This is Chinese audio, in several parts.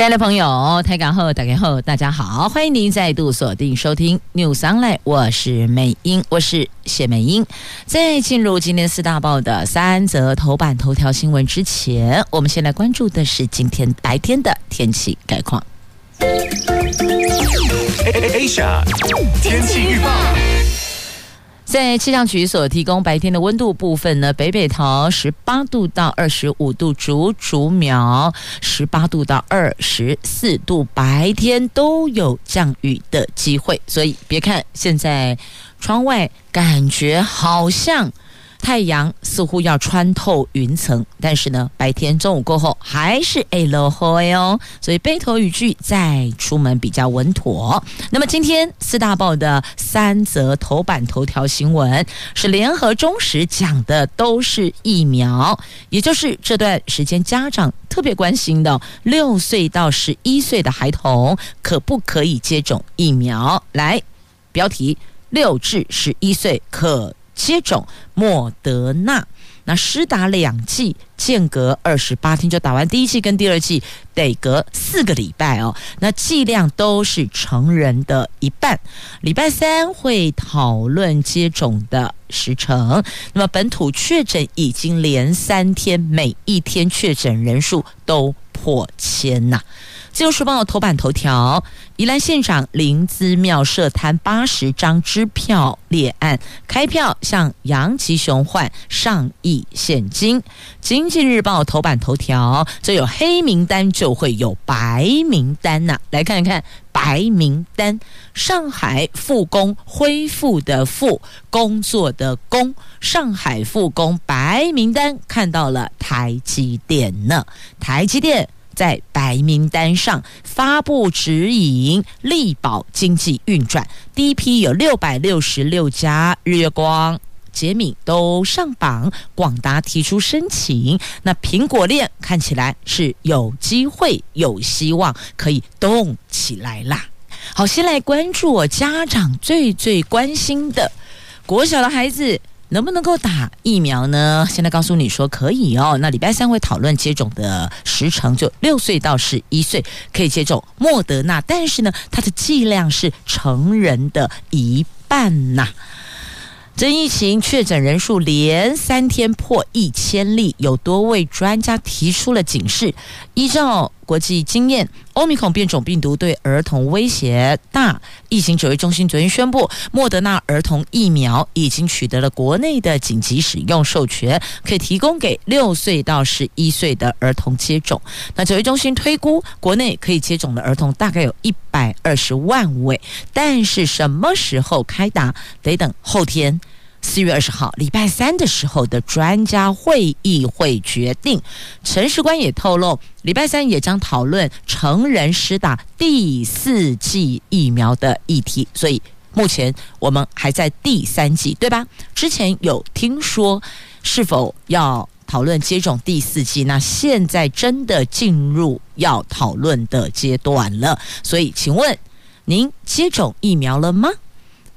亲爱的朋友，台港后打开后，大家好，欢迎您再度锁定收听 News Online，我是美英，我是谢美英。在进入今天四大报的三则头版头条新闻之前，我们先来关注的是今天白天的天气概况。Asia 天气预报。在气象局所提供白天的温度部分呢，北北桃十八度到二十五度，竹竹苗十八度到二十四度，白天都有降雨的机会，所以别看现在窗外感觉好像。太阳似乎要穿透云层，但是呢，白天中午过后还是会落雨哦，所以背头雨具再出门比较稳妥。那么今天四大报的三则头版头条新闻是联合中时讲的都是疫苗，也就是这段时间家长特别关心的六岁到十一岁的孩童可不可以接种疫苗？来，标题：六至十一岁可。接种莫德纳，那施打两剂，间隔二十八天就打完第一剂跟第二剂，得隔四个礼拜哦。那剂量都是成人的一半。礼拜三会讨论接种的时程。那么本土确诊已经连三天，每一天确诊人数都破千呐。自由时报头版头条：宜兰县长林姿妙涉贪八十张支票立案，开票向杨吉雄换上亿现金。经济日报头版头条：这有黑名单就会有白名单呐、来看一看白名单。上海复工恢复的复工作的工，上海复工白名单看到了台积电呢，台积电。在白名单上发布指引，力保经济运转。第一批有六百六十六家，日月光、捷敏都上榜，广达提出申请。那苹果链看起来是有机会、有希望可以动起来啦。好，先来关注我家长最最关心的国小的孩子。能不能够打疫苗呢？现在告诉你说可以哦。那礼拜三会讨论接种的时程，就六岁到十一岁可以接种莫德纳，但是呢，它的剂量是成人的一半呐。这疫情确诊人数连三天破一千例，有多位专家提出了警示。依照国际经验，欧米孔变种病毒对儿童威胁大。疫情指挥中心昨天宣布，莫德纳儿童疫苗已经取得了国内的紧急使用授权，可以提供给六岁到十一岁的儿童接种。那指挥中心推估，国内可以接种的儿童大概有一百二十万位，但是什么时候开打，得等后天。四月二十号，礼拜三的时候的专家会议会决定。陈时官也透露，礼拜三也将讨论成人施打第四剂疫苗的议题。所以目前我们还在第三剂，对吧？之前有听说是否要讨论接种第四剂，那现在真的进入要讨论的阶段了。所以，请问您接种疫苗了吗？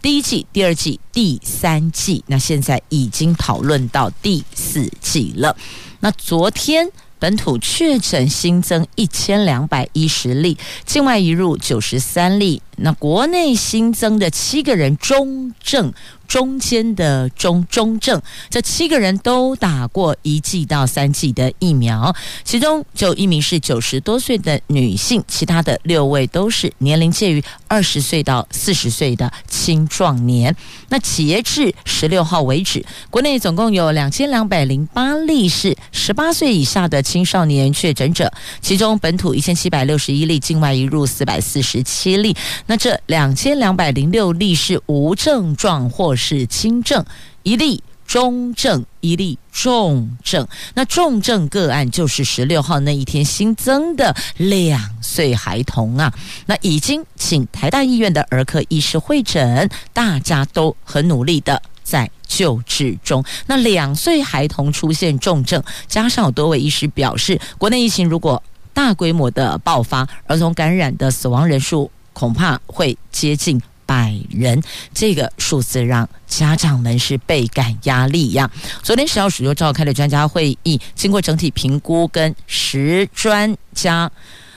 第一季、第二季、第三季，那现在已经讨论到第四季了。那昨天本土确诊新增一千两百一十例，境外移入九十三例。那国内新增的七个人中症。中间的中中症，这七个人都打过一剂到三剂的疫苗，其中就一名是九十多岁的女性，其他的六位都是年龄介于二十岁到四十岁的青壮年。那截至十六号为止，国内总共有两千两百零八例是十八岁以下的青少年确诊者，其中本土一千七百六十一例，境外移入四百四十七例。那这两千两百零六例是无症状或是轻症一例，中症一例，重症。那重症个案就是十六号那一天新增的两岁孩童啊。那已经请台大医院的儿科医师会诊，大家都很努力的在救治中。那两岁孩童出现重症，加上多位医师表示，国内疫情如果大规模的爆发，儿童感染的死亡人数恐怕会接近百人。这个数字让家长们是倍感压力呀。昨天食药署又召开了专家会议，经过整体评估，跟食专家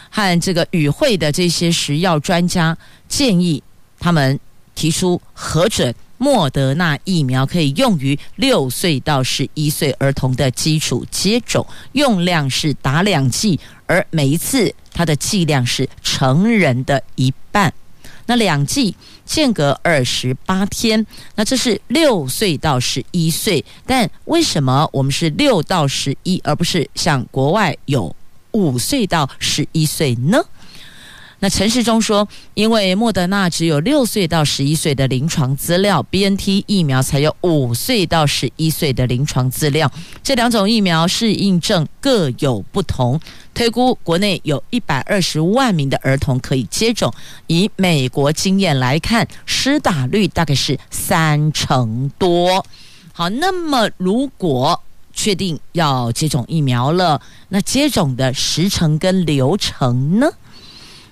和这个与会的这些食药专家建议，他们提出核准。莫德纳疫苗可以用于六岁到十一岁儿童的基础接种，用量是打两剂，而每一次它的剂量是成人的一半。那两剂间隔二十八天，那这是六岁到十一岁。但为什么我们是六到十一，而不是像国外有五岁到十一岁呢？那陈时中说，因为莫德纳只有六岁到十一岁的临床资料，BNT 疫苗才有五岁到十一岁的临床资料，这两种疫苗适应症各有不同。推估国内有一百二十万名的儿童可以接种，以美国经验来看，施打率大概是三成多。好，那么如果确定要接种疫苗了，那接种的时程跟流程呢？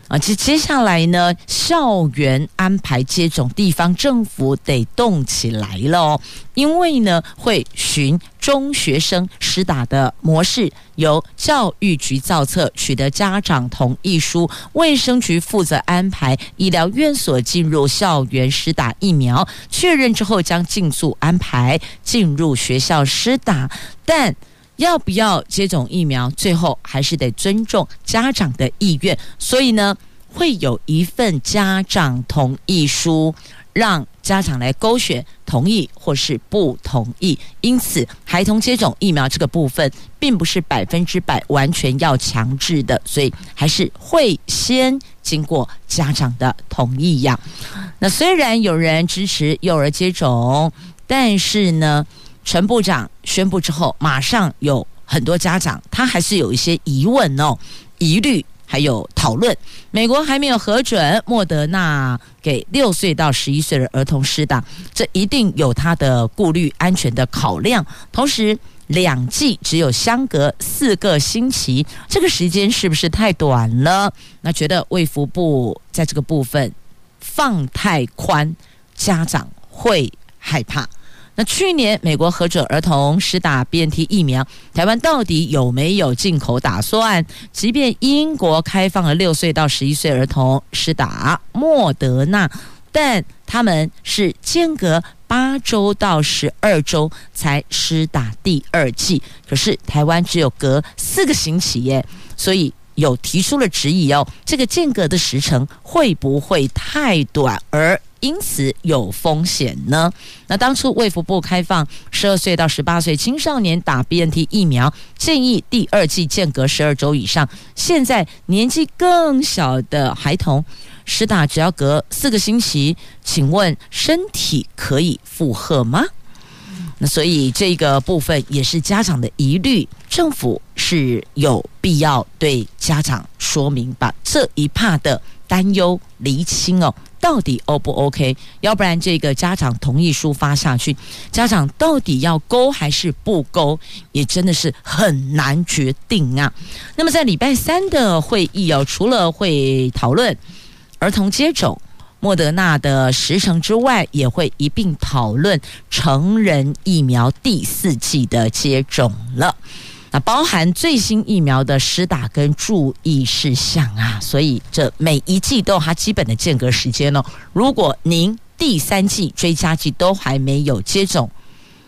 啊，接接下来呢，校园安排接种，地方政府得动起来了哦，因为呢，会循中学生施打的模式，由教育局造册，取得家长同意书，卫生局负责安排医疗院所进入校园施打疫苗，确认之后将尽速安排进入学校施打，但。要不要接种疫苗？最后还是得尊重家长的意愿，所以呢，会有一份家长同意书，让家长来勾选同意或是不同意。因此，孩童接种疫苗这个部分，并不是百分之百完全要强制的，所以还是会先经过家长的同意呀。那虽然有人支持幼儿接种，但是呢，陈部长宣布之后，马上有很多家长，他还是有一些疑问哦、疑虑，还有讨论。美国还没有核准莫德纳给六岁到十一岁的儿童施打，这一定有他的顾虑、安全的考量。同时，两剂只有相隔四个星期，这个时间是不是太短了？那觉得卫福部在这个部分放太宽，家长会害怕。那去年美国核准儿童施打 BNT 疫苗，台湾到底有没有进口打算？即便英国开放了六岁到十一岁儿童施打莫德纳，但他们是间隔八周到十二周才施打第二剂，可是台湾只有隔四个星期耶，所以有提出了质疑哦，这个间隔的时程会不会太短？而因此有风险呢？那当初卫福部开放十二岁到十八岁青少年打 BNT 疫苗，建议第二剂间隔十二周以上。现在年纪更小的孩童施打只要隔四个星期，请问身体可以负荷吗？那所以这个部分也是家长的疑虑，政府是有必要对家长说明，把这一趴的担忧厘清哦。到底 O 不 OK？要不然这个家长同意书发下去，家长到底要勾还是不勾，也真的是很难决定啊。那么在礼拜三的会议哦，除了会讨论儿童接种莫德纳的时程之外，也会一并讨论成人疫苗第四季的接种了。那包含最新疫苗的施打跟注意事项啊，所以这每一季都有它基本的间隔时间哦。如果您第三季追加季都还没有接种，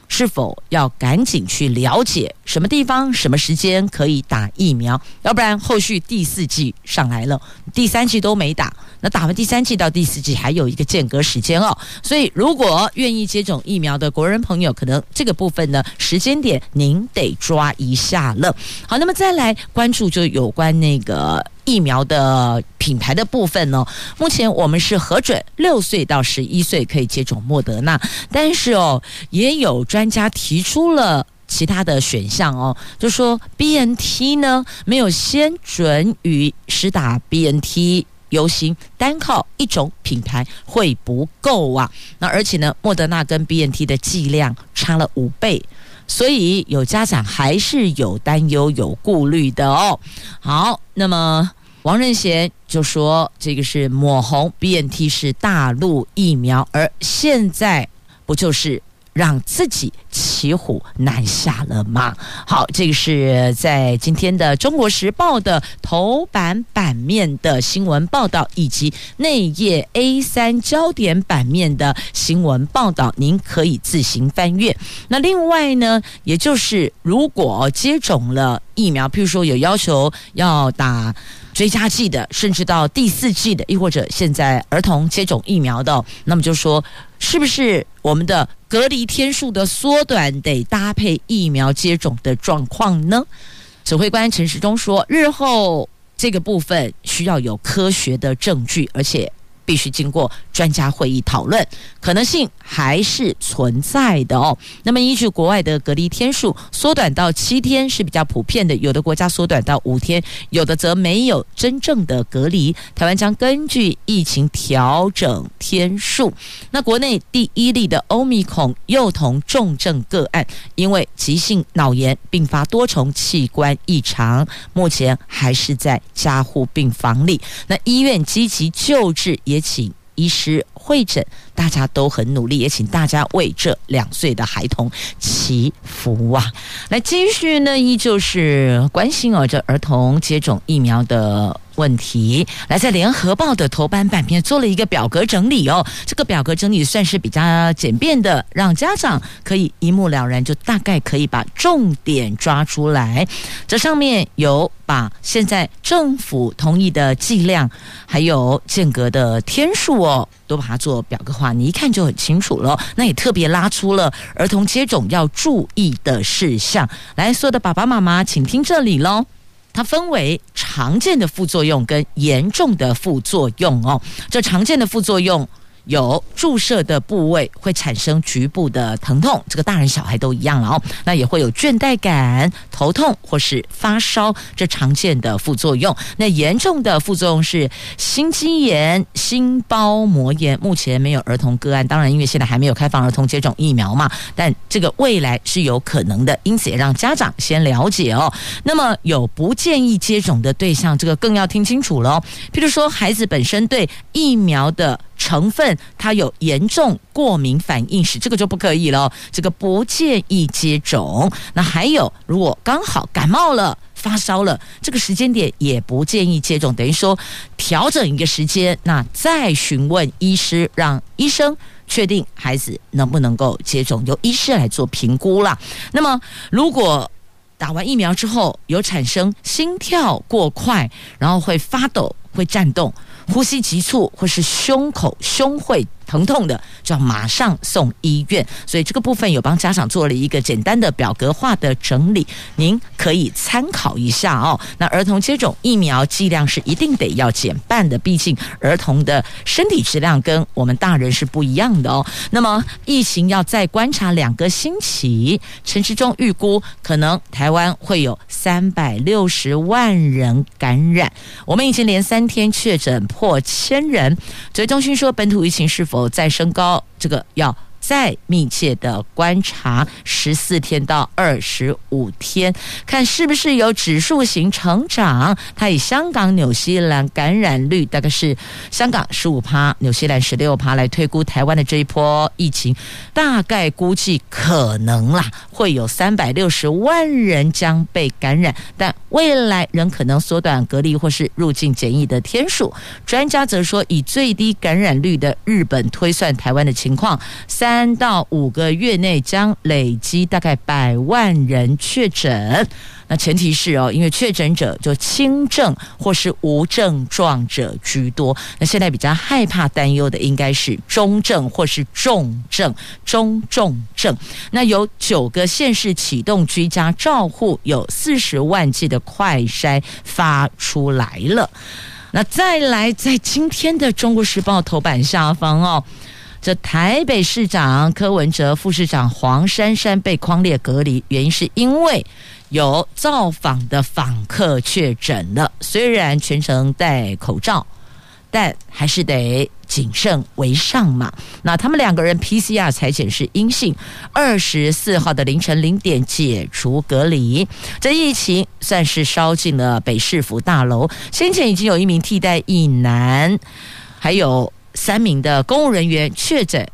是否要赶紧去了解什么地方、什么时间可以打疫苗？要不然后续第四季上来了，第三季都没打。那打完第三季到第四季还有一个间隔时间哦，所以如果愿意接种疫苗的国人朋友，可能这个部分呢，时间点您得抓一下了。好，那么再来关注就有关那个疫苗的品牌的部分呢。目前我们是核准六岁到十一岁可以接种莫德纳，但是哦，也有专家提出了其他的选项哦，就说 BNT 呢没有先准予施打 BNT。游行，单靠一种品牌会不够啊。那而且呢，莫德纳跟 BNT 的剂量差了五倍，所以有家长还是有担忧、有顾虑的哦。好，那么王任贤就说，这个是抹红 BNT 是大陆疫苗，而现在不就是？让自己骑虎难下了吗？好，这个是在今天的《中国时报》的头版版面的新闻报道，以及内页 A 三焦点版面的新闻报道，您可以自行翻阅。那另外呢，也就是如果接种了疫苗，譬如说有要求要打。追加剂的，甚至到第四剂的，亦或者现在儿童接种疫苗的，那么就说，是不是我们的隔离天数的缩短得搭配疫苗接种的状况呢？指挥官陈时中说，日后这个部分需要有科学的证据，而且。必须经过专家会议讨论，可能性还是存在的哦。那么，依据国外的隔离天数缩短到七天是比较普遍的，有的国家缩短到五天，有的则没有真正的隔离。台湾将根据疫情调整天数。那国内第一例的欧米孔幼童重症个案，因为急性脑炎并发多重器官异常，目前还是在加护病房里。那医院积极救治也。也请医师会诊，大家都很努力，也请大家为这两岁的孩童祈福啊！来继续呢，依旧是关心哦，这儿童接种疫苗的。问题来在联合报的头版版面做了一个表格整理哦，这个表格整理算是比较简便的，让家长可以一目了然，就大概可以把重点抓出来。这上面有把现在政府同意的剂量，还有间隔的天数哦，都把它做表格化，你一看就很清楚了。那也特别拉出了儿童接种要注意的事项，来，所有的爸爸妈妈，请听这里喽。它分为常见的副作用跟严重的副作用哦。这常见的副作用。有注射的部位会产生局部的疼痛，这个大人小孩都一样了哦。那也会有倦怠感、头痛或是发烧，这常见的副作用。那严重的副作用是心肌炎、心包膜炎。目前没有儿童个案，当然因为现在还没有开放儿童接种疫苗嘛，但这个未来是有可能的，因此也让家长先了解哦。那么有不建议接种的对象，这个更要听清楚了哦。譬如说，孩子本身对疫苗的。成分它有严重过敏反应时，这个就不可以了。这个不建议接种。那还有，如果刚好感冒了、发烧了，这个时间点也不建议接种。等于说调整一个时间，那再询问医师，让医生确定孩子能不能够接种，由医师来做评估啦。那么如果打完疫苗之后有产生心跳过快，然后会发抖、会颤动。呼吸急促或是胸口、胸会疼痛的，就要马上送医院。所以这个部分有帮家长做了一个简单的表格化的整理，您可以参考一下哦。那儿童接种疫苗剂量是一定得要减半的，毕竟儿童的身体质量跟我们大人是不一样的哦。那么疫情要再观察两个星期，陈时中预估可能台湾会有三百六十万人感染。我们已经连三天确诊。破千人，指挥中心说本土疫情是否哦再升高，这个要再密切的观察十四天到二十五天，看是不是有指数型成长。它以香港、纽西兰感染率大概是香港十五趴，纽西兰十六趴来推估台湾的这一波疫情，大概估计可能啦会有三百六十万人将被感染，但未来仍可能缩短隔离或是入境检疫的天数。专家则说，以最低感染率的日本推算台湾的情况，三。三到五个月内将累积大概百万人确诊，那前提是哦，因为确诊者就轻症或是无症状者居多。那现在比较害怕担忧的应该是中症或是重症、中重症。那有九个县市启动居家照护，有四十万剂的快筛发出来了。那再来，在今天的《中国时报》头版下方哦。这台北市长柯文哲、副市长黄珊珊被匡列隔离，原因是因为有造访的访客确诊了。虽然全程戴口罩，但还是得谨慎为上嘛。那他们两个人 PCR 采检是阴性，二十四号的凌晨零点解除隔离。这疫情算是烧进了北市府大楼。先前已经有一名替代一男，还有三名的公务人员确诊。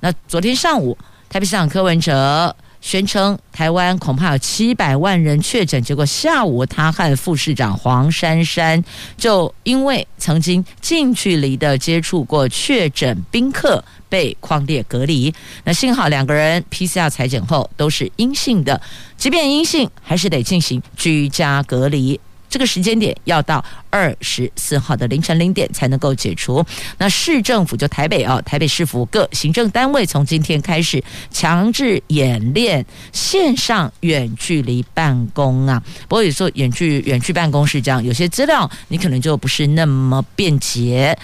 那昨天上午，台北市长柯文哲。宣称台湾恐怕有七百万人确诊，结果下午他和副市长黄珊珊就因为曾经近距离的接触过确诊宾客，被匡列隔离。那幸好两个人 PCR 裁检后都是阴性的，即便阴性，还是得进行居家隔离。这个时间点要到二十四号的凌晨零点才能够解除。那市政府就台北啊，台北市府各行政单位从今天开始强制演练线上远距离办公啊。不过有时候远距远距办公是这样，有些资料你可能就不是那么便捷，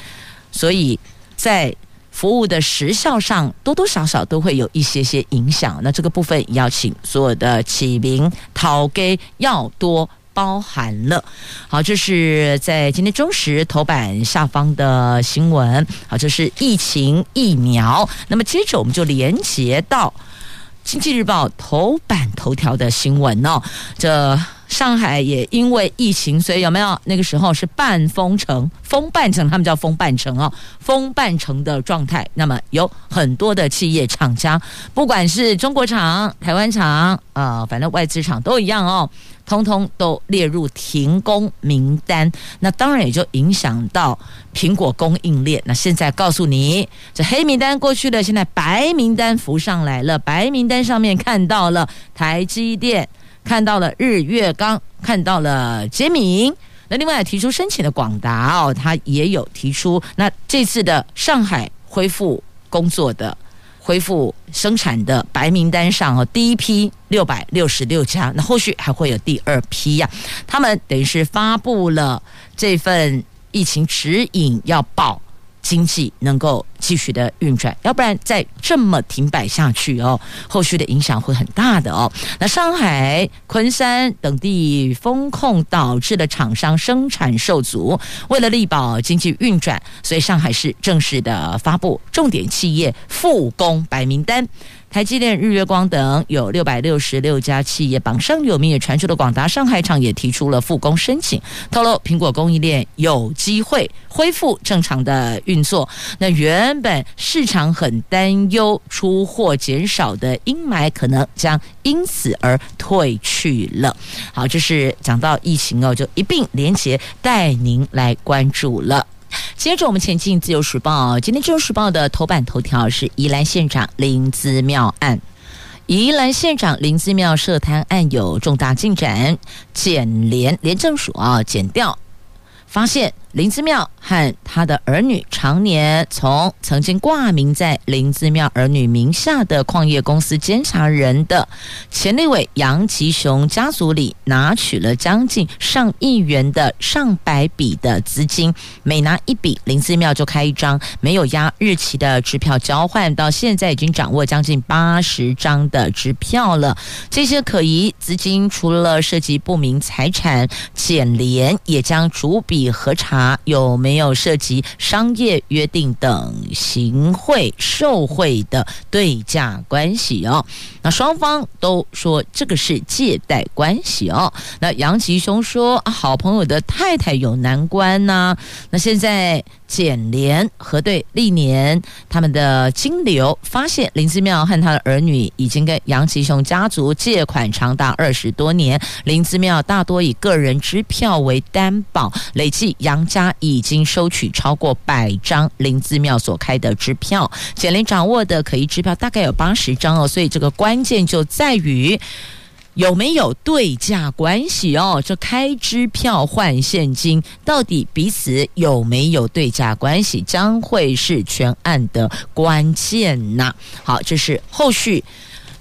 所以在服务的时效上多多少少都会有一些些影响。那这个部分也要请所有的起名讨给要多。包含了，好，这是在今天中时头版下方的新闻。好，这是疫情疫苗。那么接着我们就连接到经济日报头版头条的新闻哦。这上海也因为疫情，所以有没有那个时候是半封城、封半城？他们叫封半城哦，封半城的状态。那么有很多的企业厂家，不管是中国厂、台湾厂啊、呃，反正外资厂都一样哦。通通都列入停工名单，那当然也就影响到苹果供应链。那现在告诉你，这黑名单过去了，现在白名单浮上来了。白名单上面看到了台积电，看到了日月光，看到了杰明。那另外提出申请的广达哦，他也有提出。那这次的上海恢复工作的。恢复生产的白名单上哦，第一批六百六十六家，那后续还会有第二批呀。他们等于是发布了这份疫情指引，要报经济能够继续的运转，要不然再这么停摆下去哦，后续的影响会很大的哦。那上海、昆山等地风控导致的厂商生产受阻，为了力保经济运转，所以上海市正式的发布重点企业复工白名单。台积电、日月光等有六百六十六家企业，榜上有名也传出的广达上海厂也提出了复工申请，透露苹果供应链有机会恢复正常的运作。那原本市场很担忧出货减少的阴霾，可能将因此而退去了。好，这是讲到疫情哦，就一并连结带您来关注了。接着我们前进《自由时报》，今天《自由时报》的头版头条是宜兰县长林子妙案。宜兰县长林子妙涉贪案有重大进展，检联廉政署啊检调发现。林姿妙和他的儿女常年从曾经挂名在林姿妙儿女名下的矿业公司监察人的前立委杨吉雄家族里拿取了将近上亿元的上百笔的资金，每拿一笔，林姿妙就开一张没有压日期的支票交换，到现在已经掌握将近八十张的支票了。这些可疑资金除了涉及不明财产，检廉也将逐笔核查。有没有涉及商业约定等行贿受贿的对价关系哦？那双方都说这个是借贷关系哦。那杨吉雄说，好朋友的太太有难关呢、那现在。检廉核对历年他们的金流，发现林姿妙和他的儿女已经跟杨吉雄家族借款长达二十多年。林姿妙大多以个人支票为担保，累计杨家已经收取超过百张林姿妙所开的支票。检廉掌握的可疑支票大概有八十张哦，所以这个关键就在于。有没有对价关系哦？这开支票换现金，到底彼此有没有对价关系，将会是全案的关键呐。好，这是后续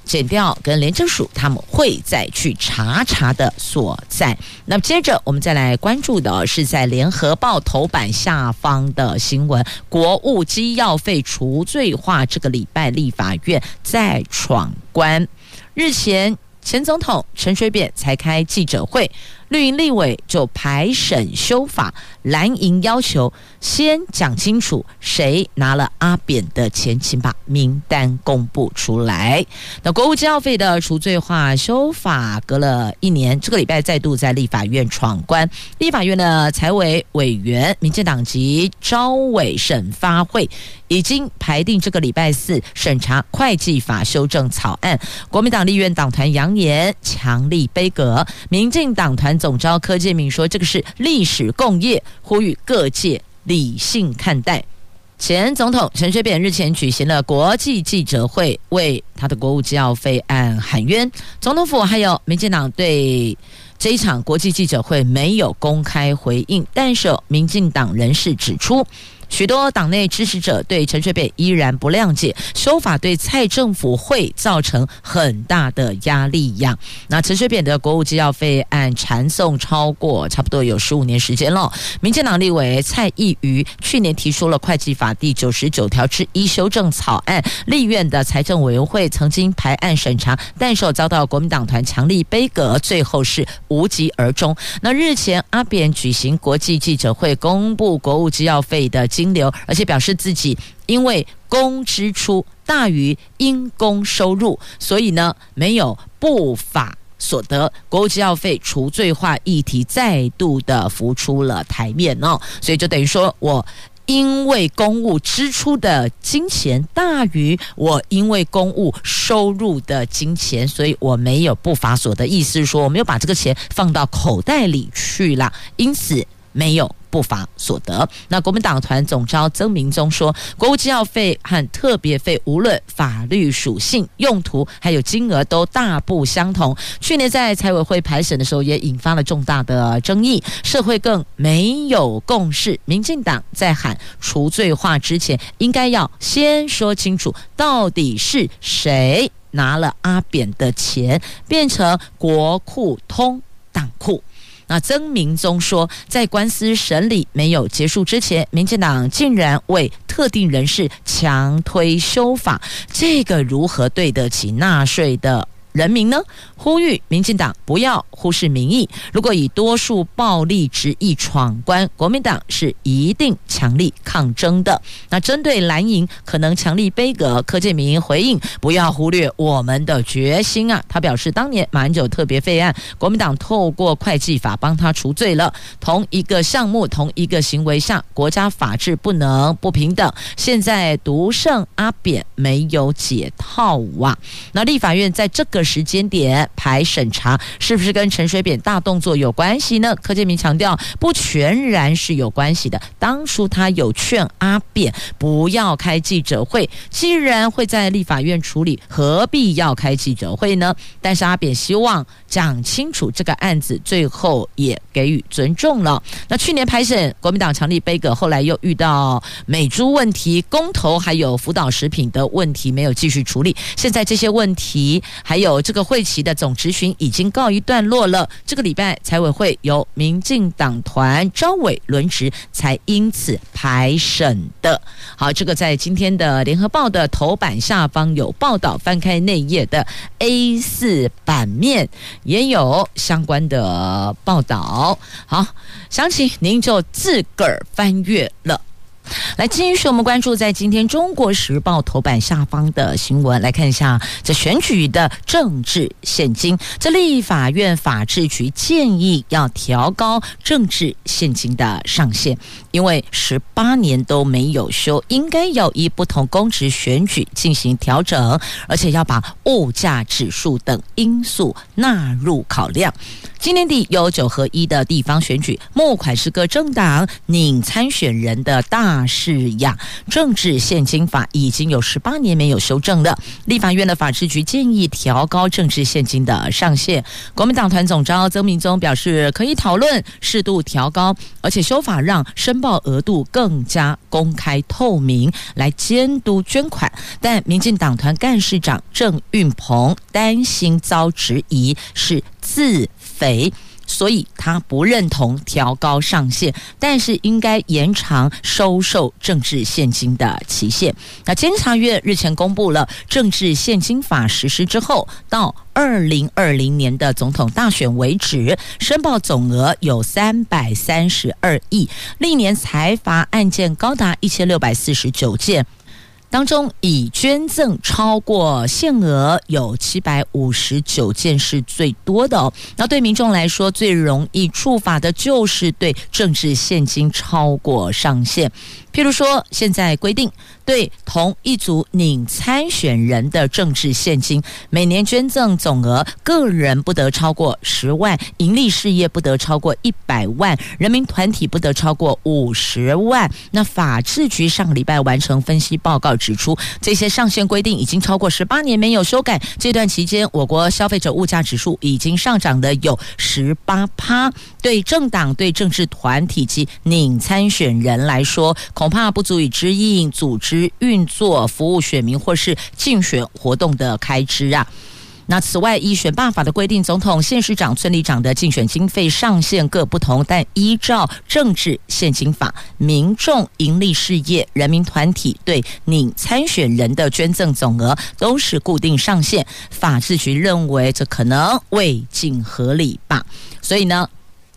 检调跟廉政署他们会再去查查的所在。那么接着我们再来关注的是在联合报头版下方的新闻：国务机要费除罪化，这个礼拜立法院再闯关。日前。前总统陈水扁才开记者会，绿营立委就排审修法，蓝营要求先讲清楚谁拿了阿扁的钱，请把名单公布出来。那国务机要费的除罪化修法隔了一年，这个礼拜再度在立法院闯关。立法院的财委委员、民进党籍招委审发会已经排定这个礼拜四审查会计法修正草案。国民党立院党团扬言强力杯葛，民进党团。总召柯建明说：“这个是历史共业，呼吁各界理性看待。”前总统陈水扁日前举行了国际记者会，为他的国务机要费案喊冤。总统府还有民进党对这一场国际记者会没有公开回应，但是民进党人士指出。许多党内支持者对陈水扁依然不谅解，修法对蔡政府会造成很大的压力呀。那陈水扁的国务机要费案缠讼超过差不多有十五年时间了。民进党立委蔡易余去年提出了会计法第九十九条之一修正草案，立院的财政委员会曾经排案审查，但是遭到国民党团强力杯葛，最后是无疾而终。那日前阿扁举行国际记者会，公布国务机要费的。金流，而且表示自己因为公支出大于因公收入，所以呢没有不法所得。国务机要费除罪化议题再度的浮出了台面哦，所以就等于说我因为公务支出的金钱大于我因为公务收入的金钱，所以我没有不法所得。意思是说我没有把这个钱放到口袋里去了，因此没有。不法所得。那国民党团总召曾铭宗说，国务机要费和特别费无论法律属性、用途还有金额都大不相同。去年在财委会排审的时候，也引发了重大的争议，社会更没有共识。民进党在喊除罪化之前，应该要先说清楚，到底是谁拿了阿扁的钱，变成国库通党库。那曾明宗说，在官司审理没有结束之前，民进党竟然为特定人士强推修法，这个如何对得起纳税的人民呢？呼吁民进党不要忽视民意。如果以多数暴力执意闯关，国民党是一定强力抗争的。那针对蓝营可能强力杯葛，柯建铭回应：不要忽略我们的决心啊！他表示，当年马英九特别费案，国民党透过会计法帮他除罪了。同一个项目、同一个行为下，国家法治不能不平等。现在独胜阿扁没有解套啊！那立法院在这个时间点。排审查是不是跟陈水扁大动作有关系呢？柯建铭强调，不全然是有关系的。当初他有劝阿扁不要开记者会，既然会在立法院处理，何必要开记者会呢？但是阿扁希望讲清楚这个案子，最后也给予尊重了。那去年排审，国民党强力杯葛，后来又遇到美猪问题、公投还有辅导食品的问题没有继续处理。现在这些问题还有有这个会期的。总执行已经告一段落了。这个礼拜财委会由民进党团召委轮值，才因此排审的。好，这个在今天的联合报的头版下方有报道，翻开内页的 A 四版面也有相关的报道。好，详情您就自个儿翻阅了。来，继续我们关注在今天《中国时报》头版下方的新闻，来看一下这选举的政治现金。这立法院法制局建议要调高政治现金的上限，因为十八年都没有修，应该要依不同公职选举进行调整，而且要把物价指数等因素纳入考量。今年底有九合一的地方选举，募款是各政党拟参选人的大事呀。政治献金法已经有十八年没有修正了，立法院的法制局建议调高政治献金的上限。国民党团总召曾铭宗表示，可以讨论适度调高，而且修法让报额度更加公开透明，来监督捐款。但民进党团干事长郑运鹏担心遭质疑是自肥，所以他不认同调高上限，但是应该延长收受政治现金的期限。那监察院日前公布了政治现金法实施之后，到二零二零年的总统大选为止，申报总额有三百三十二亿，历年财阀案件高达一千六百四十九件。当中，已捐赠超过限额有七百五十九件是最多的哦。那对民众来说，最容易触法的就是对政治现金超过上限。譬如说，现在规定对同一组拟参选人的政治现金，每年捐赠总额，个人不得超过十万，盈利事业不得超过一百万，人民团体不得超过五十万。那法制局上个礼拜完成分析报告，指出这些上限规定已经超过十八年没有修改。这段期间，我国消费者物价指数已经上涨的有十八趴。对政党、对政治团体及拟参选人来说，恐恐怕不足以支应组织运作、服务选民或是竞选活动的开支啊。那此外，依选办法的规定，总统、县市长、村里长的竞选经费上限各不同，但依照政治献金法，民众、营利事业、人民团体对拟参选人的捐赠总额都是固定上限。法制局认为这可能未尽合理吧，所以呢。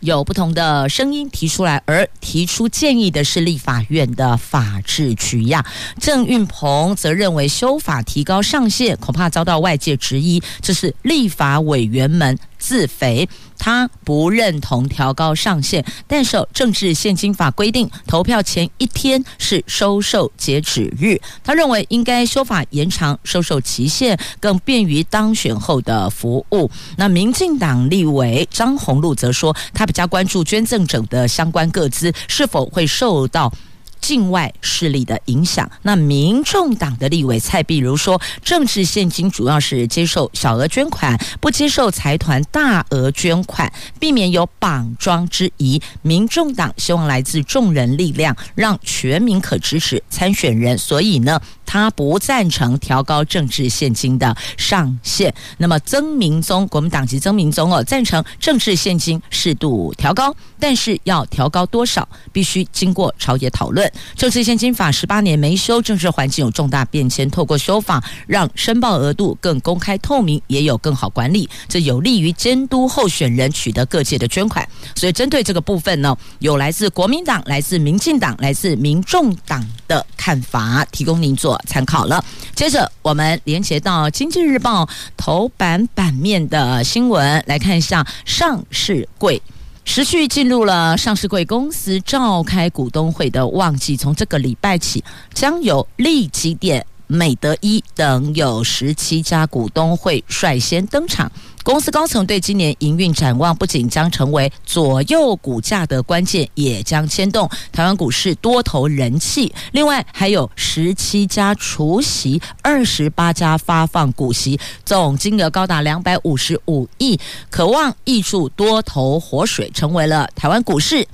有不同的声音提出来，而提出建议的是立法院的法制取样。郑运鹏则认为修法提高上限，恐怕遭到外界质疑，这是立法委员们自肥。他不认同调高上限，但受政治献金法规定，投票前一天是收受截止日。他认为应该修法延长收受期限，更便于当选后的服务。那民进党立委张宏禄则说，他比较关注捐赠者的相关个资是否会受到。境外势力的影响，那民众党的立委蔡碧如说，政治现金主要是接受小额捐款，不接受财团大额捐款，避免有绑桩之疑。民众党希望来自众人力量，让全民可支持参选人，所以呢，他不赞成调高政治现金的上限。那么曾明宗，国民党籍曾明宗哦，赞成政治现金适度调高，但是要调高多少，必须经过朝野讨论。政治现金法十八年没修，政治环境有重大变迁。透过修法，让申报额度更公开透明，也有更好管理，这有利于监督候选人取得各界的捐款。所以，针对这个部分呢，有来自国民党、来自民进党、来自民众党的看法，提供您做参考了。接着，我们连接到《经济日报》头版版面的新闻，来看一下上市柜。持续进入了上市柜公司召开股东会的旺季，从这个礼拜起，将有力积电、美德一等有十七家股东会率先登场。公司高层对今年营运展望，不仅将成为左右股价的关键，也将牵动台湾股市多头人气。另外，还有十七家除息，二十八家发放股息，总金额高达两百五十五亿，渴望挹注多头活水，成为了台湾股市。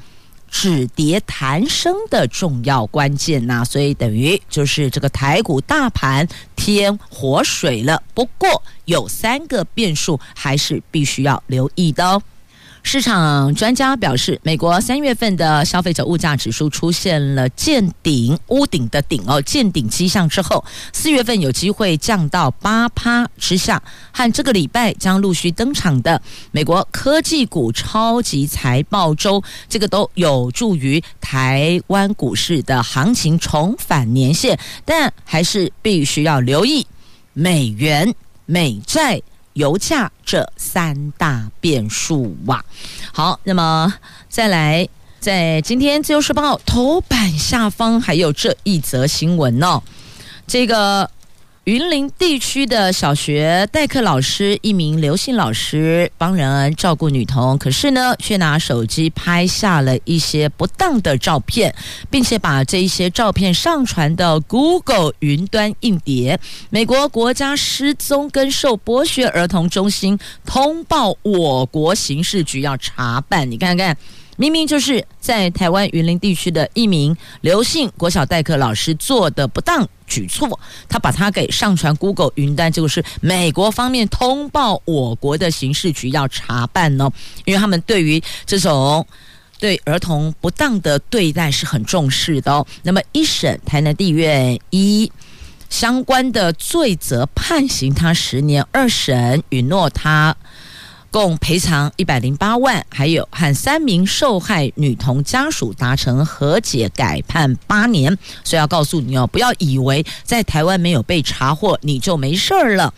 止跌弹升的重要关键呐、所以等于就是这个台股大盘添活水了。不过有三个变数，还是必须要留意的哦。市场专家表示，美国三月份的消费者物价指数出现了见顶屋顶的顶哦见顶迹象之后，四月份有机会降到八趴之下，和这个礼拜将陆续登场的美国科技股超级财报周，这个都有助于台湾股市的行情重返年线，但还是必须要留意美元、美债。油价这三大变数哇，好，那么再来，在今天自由时报头版下方还有这一则新闻哦，这个。云林地区的小学代课老师，一名刘姓老师帮人照顾女童，可是呢，却拿手机拍下了一些不当的照片，并且把这一些照片上传到 Google 云端硬碟。美国国家失踪跟受剥削儿童中心通报我国刑事局要查办，你看看。明明就是在台湾云林地区的一名刘姓国小代课老师做的不当举措，他把他给上传 Google 云端，结果是美国方面通报我国的刑事局要查办呢，因为他们对于这种对儿童不当的对待是很重视的哦。那么一审台南地院一相关的罪责判刑他十年，二审允诺他。共赔偿一百零八万，还有和三名受害女童家属达成和解，改判八年。所以要告诉你哦，不要以为在台湾没有被查获，你就没事儿了。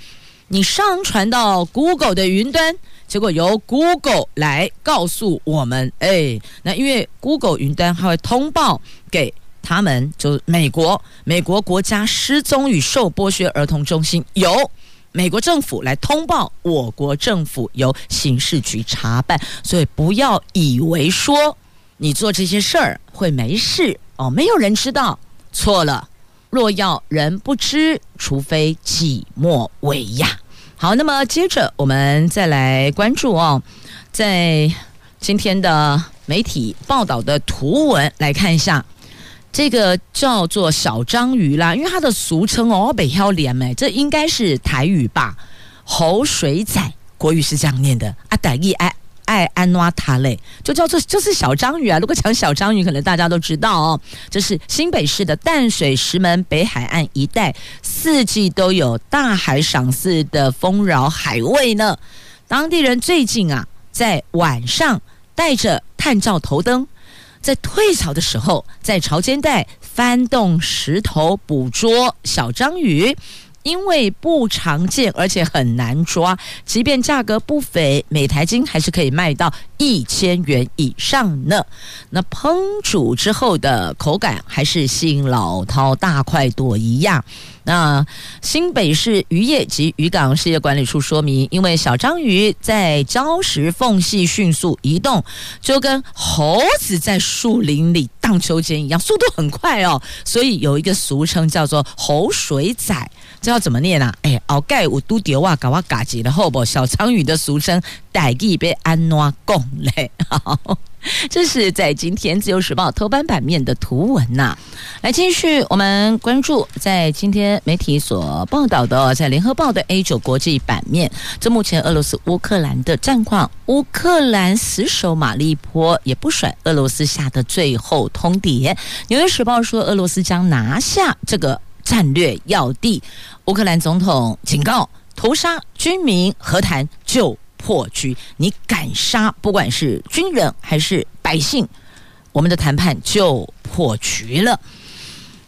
你上传到 Google 的云端，结果由 Google 来告诉我们，哎，那因为 Google 云端还会通报给他们，就是美国美国国家失踪与受剥削儿童中心有。美国政府来通报，我国政府由刑事局查办，所以不要以为说你做这些事儿会没事哦，没有人知道，错了。若要人不知，除非己莫为呀。好，那么接着我们再来关注哦，在今天的媒体报道的图文来看一下。这个叫做小章鱼啦，因为它的俗称哦，北漂连哎，这应该是台语吧？喉水仔，国语是这样念的。阿黛伊爱爱安诺塔嘞，就叫做就是小章鱼啊。如果讲小章鱼，可能大家都知道哦，这是新北市的淡水石门北海岸一带，四季都有大海赏赐的丰饶海味呢。当地人最近啊，在晚上带着探照头灯。在退潮的时候，在潮间带翻动石头捕捉小章鱼，因为不常见，而且很难抓，即便价格不菲，每台斤还是可以卖到一千元以上呢。那烹煮之后的口感，还是吸引老饕大快朵颐样。那新北市渔业及渔港事业管理处说明，因为小章鱼在礁石缝隙迅速移动，就跟猴子在树林里荡秋千一样，速度很快哦，所以有一个俗称叫做“猴水仔”。这要怎么念啊？哎，鳌盖五都丢哇搞哇嘎吉的后不？小苍鱼的俗称逮记被安怎讲嘞？这是在今天《自由时报》头版版面的图文呐、啊。来继续，我们关注在今天媒体所报道的，在《联合报》的 A 九国际版面，这目前俄罗斯乌克兰的战况，乌克兰死守马利坡也不甩俄罗斯下的最后通牒。《纽约时报》说，俄罗斯将拿下这个战略要地。乌克兰总统警告，屠杀军民和谈就破局，你敢杀，不管是军人还是百姓，我们的谈判就破局了。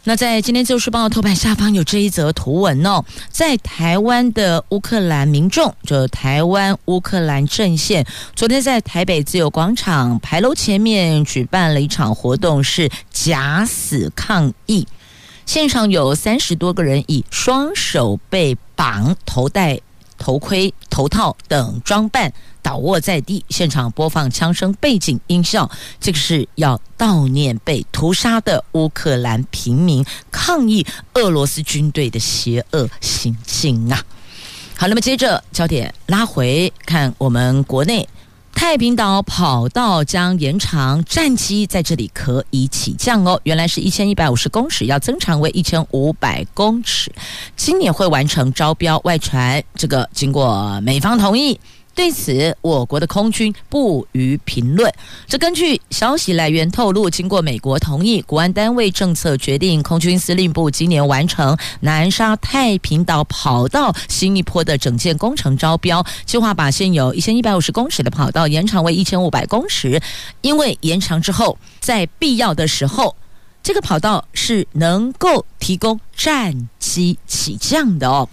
那在今天《自由时报》头版下方有这一则图文哦，在台湾的乌克兰民众，就台湾乌克兰阵线，昨天在台北自由广场牌楼前面举办了一场活动，是假死抗议，现场有三十多个人以双手被绑、头戴。头盔、头套等装扮倒卧在地，现场播放枪声背景音效，这个是要悼念被屠杀的乌克兰平民，抗议俄罗斯军队的邪恶行径啊！好，那么接着焦点拉回看我们国内。太平岛跑道将延长，战机在这里可以起降哦。原来是一千一百五十公尺，要增长为一千五百公尺。今年会完成招标，外传这个经过美方同意。对此，我国的空军不予评论。这根据消息来源透露，经过美国同意，国安单位政策决定，空军司令部今年完成南沙太平岛跑道新一波的整建工程招标，计划把现有一千一百五十公尺的跑道延长为一千五百公尺。因为延长之后，在必要的时候，这个跑道是能够提供战机起降的哦。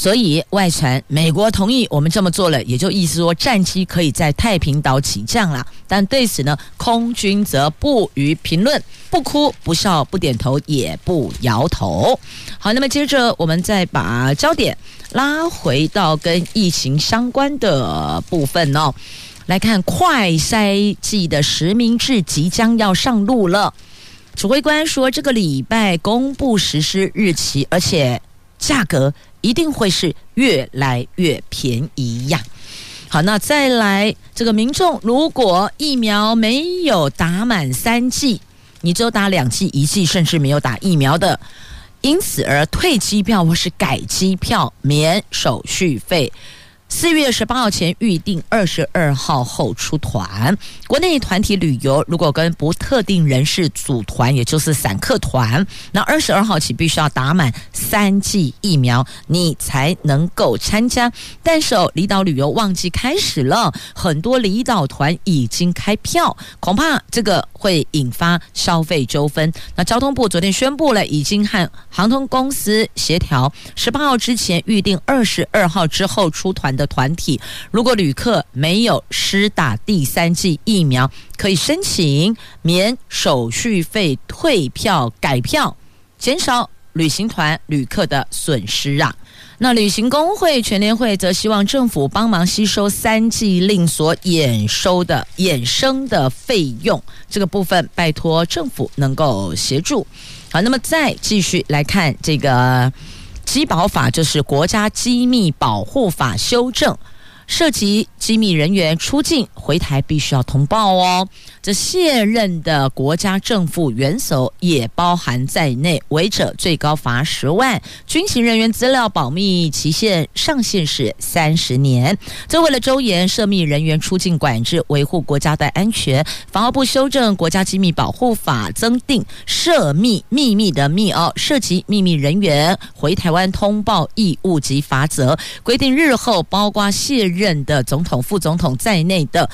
所以外传美国同意我们这么做了，也就意思说战机可以在太平岛起降了。但对此呢，空军则不予评论，不哭不笑不点头也不摇头。好，那么接着我们再把焦点拉回到跟疫情相关的部分哦，来看快筛剂的实名制即将要上路了。指挥官说，这个礼拜公布实施日期，而且价格。一定会是越来越便宜呀！好，那再来这个民众，如果疫苗没有打满三剂，你只有打两剂、一剂，甚至没有打疫苗的，因此而退机票或是改机票，免手续费。四月十八号前预定，二十二号后出团。国内团体旅游如果跟不特定人士组团，也就是散客团，那二十二号起必须要打满三剂疫苗，你才能够参加。但是哦，离岛旅游旺季开始了，很多离岛团已经开票，恐怕这个会引发消费纠纷。那交通部昨天宣布了，已经和航空公司协调，十八号之前预定，二十二号之后出团的团体，如果旅客没有施打第三剂疫苗，可以申请免手续费退票改票，减少旅行团旅客的损失啊。那旅行工会全联会则希望政府帮忙吸收三剂令所衍收的衍生的费用，这个部分拜托政府能够协助。好，那么再继续来看这个。基保法就是国家机密保护法修正，涉及机密人员出境回台必须要通报哦。这卸任的国家政府元首也包含在内，违者最高罚十万。军情人员资料保密期限上限是三十年。这为了周延涉密人员出境管制，维护国家的安全，法务部修正国家机密保护法，增订涉密秘密的密哦，涉及秘密人员回台湾通报义务及罚则，规定日后包括卸任任的总统、副总统在内的。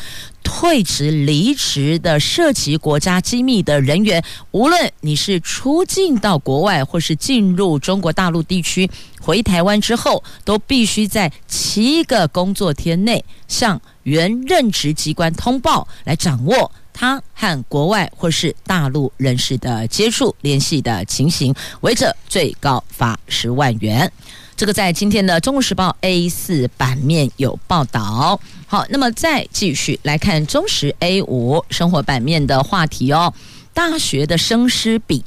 退职、离职的涉及国家机密的人员，无论你是出境到国外，或是进入中国大陆地区，回台湾之后，都必须在七个工作天内向原任职机关通报，来掌握他和国外或是大陆人士的接触联系的情形，违者最高罚十万元。这个在今天的《中国时报》A 四版面有报道。好，那么再继续来看中时 A 五生活版面的话题哦，大学的生师比。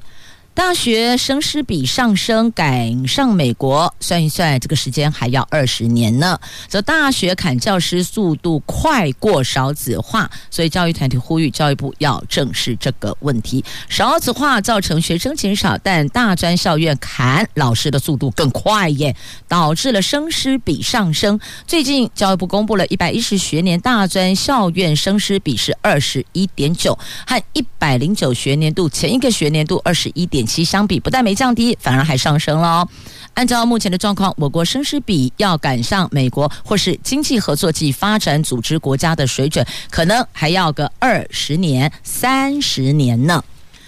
大学生师比上升，赶上美国，算一算，这个时间还要二十年呢。则大学砍教师速度快过少子化，所以教育团体呼吁教育部要正视这个问题。少子化造成学生减少，但大专校院砍老师的速度更快耶，导致了生师比上升。最近教育部公布了一百一十学年大专校院生师比是二十一点九，和一百零九学年度前一个学年度二十一点。其相比不但没降低，反而还上升了哦。按照目前的状况，我国生师比要赶上美国或是经济合作暨发展组织国家的水准，可能还要个二十年、三十年呢。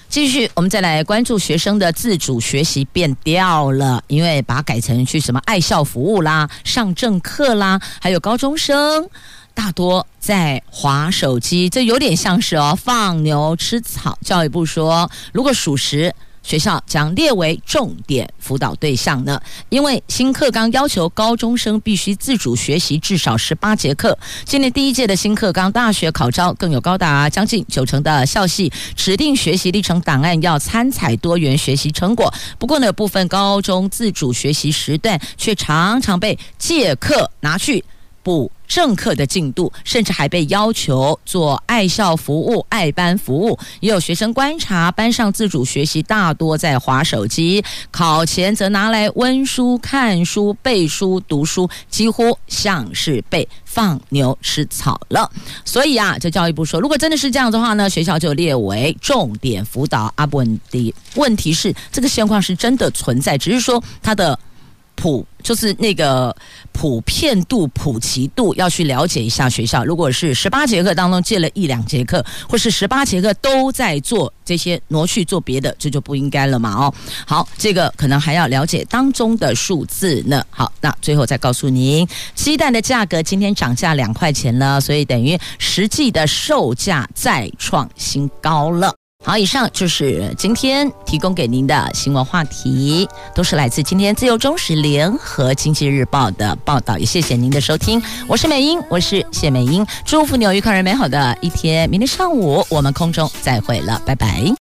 继续，我们再来关注学生的自主学习变调了，因为把它改成去什么爱校服务啦、上正课啦，还有高中生。大多在划手机，这有点像是哦放牛吃草。教育部说，如果属实，学校将列为重点辅导对象呢。因为新课纲要求高中生必须自主学习至少十八节课。今年第一届的新课纲大学考招更有高达将近九成的校系指定学习历程档案要参采多元学习成果。不过呢，部分高中自主学习时段却常常被借课拿去补。正课的进度，甚至还被要求做爱校服务、爱班服务。也有学生观察，班上自主学习大多在划手机，考前则拿来温书、看书、背书、读书，几乎像是被放牛吃草了。所以啊，这教育部说，如果真的是这样的话呢，学校就列为重点辅导。阿问题，问题是这个现况是真的存在，只是说它的。普就是那个普遍度、普及度，要去了解一下学校。如果是十八节课当中借了一两节课，或是十八节课都在做这些挪去做别的，这就不应该了嘛。哦，好，这个可能还要了解当中的数字呢。好，那最后再告诉您，鸡蛋的价格今天涨价两块钱了，所以等于实际的售价再创新高了。好，以上就是今天提供给您的新闻话题，都是来自今天自由中时联合经济日报的报道，也谢谢您的收听，我是美英，我是谢美英，祝福你有愉快而美好的一天，明天上午我们空中再会了，拜拜。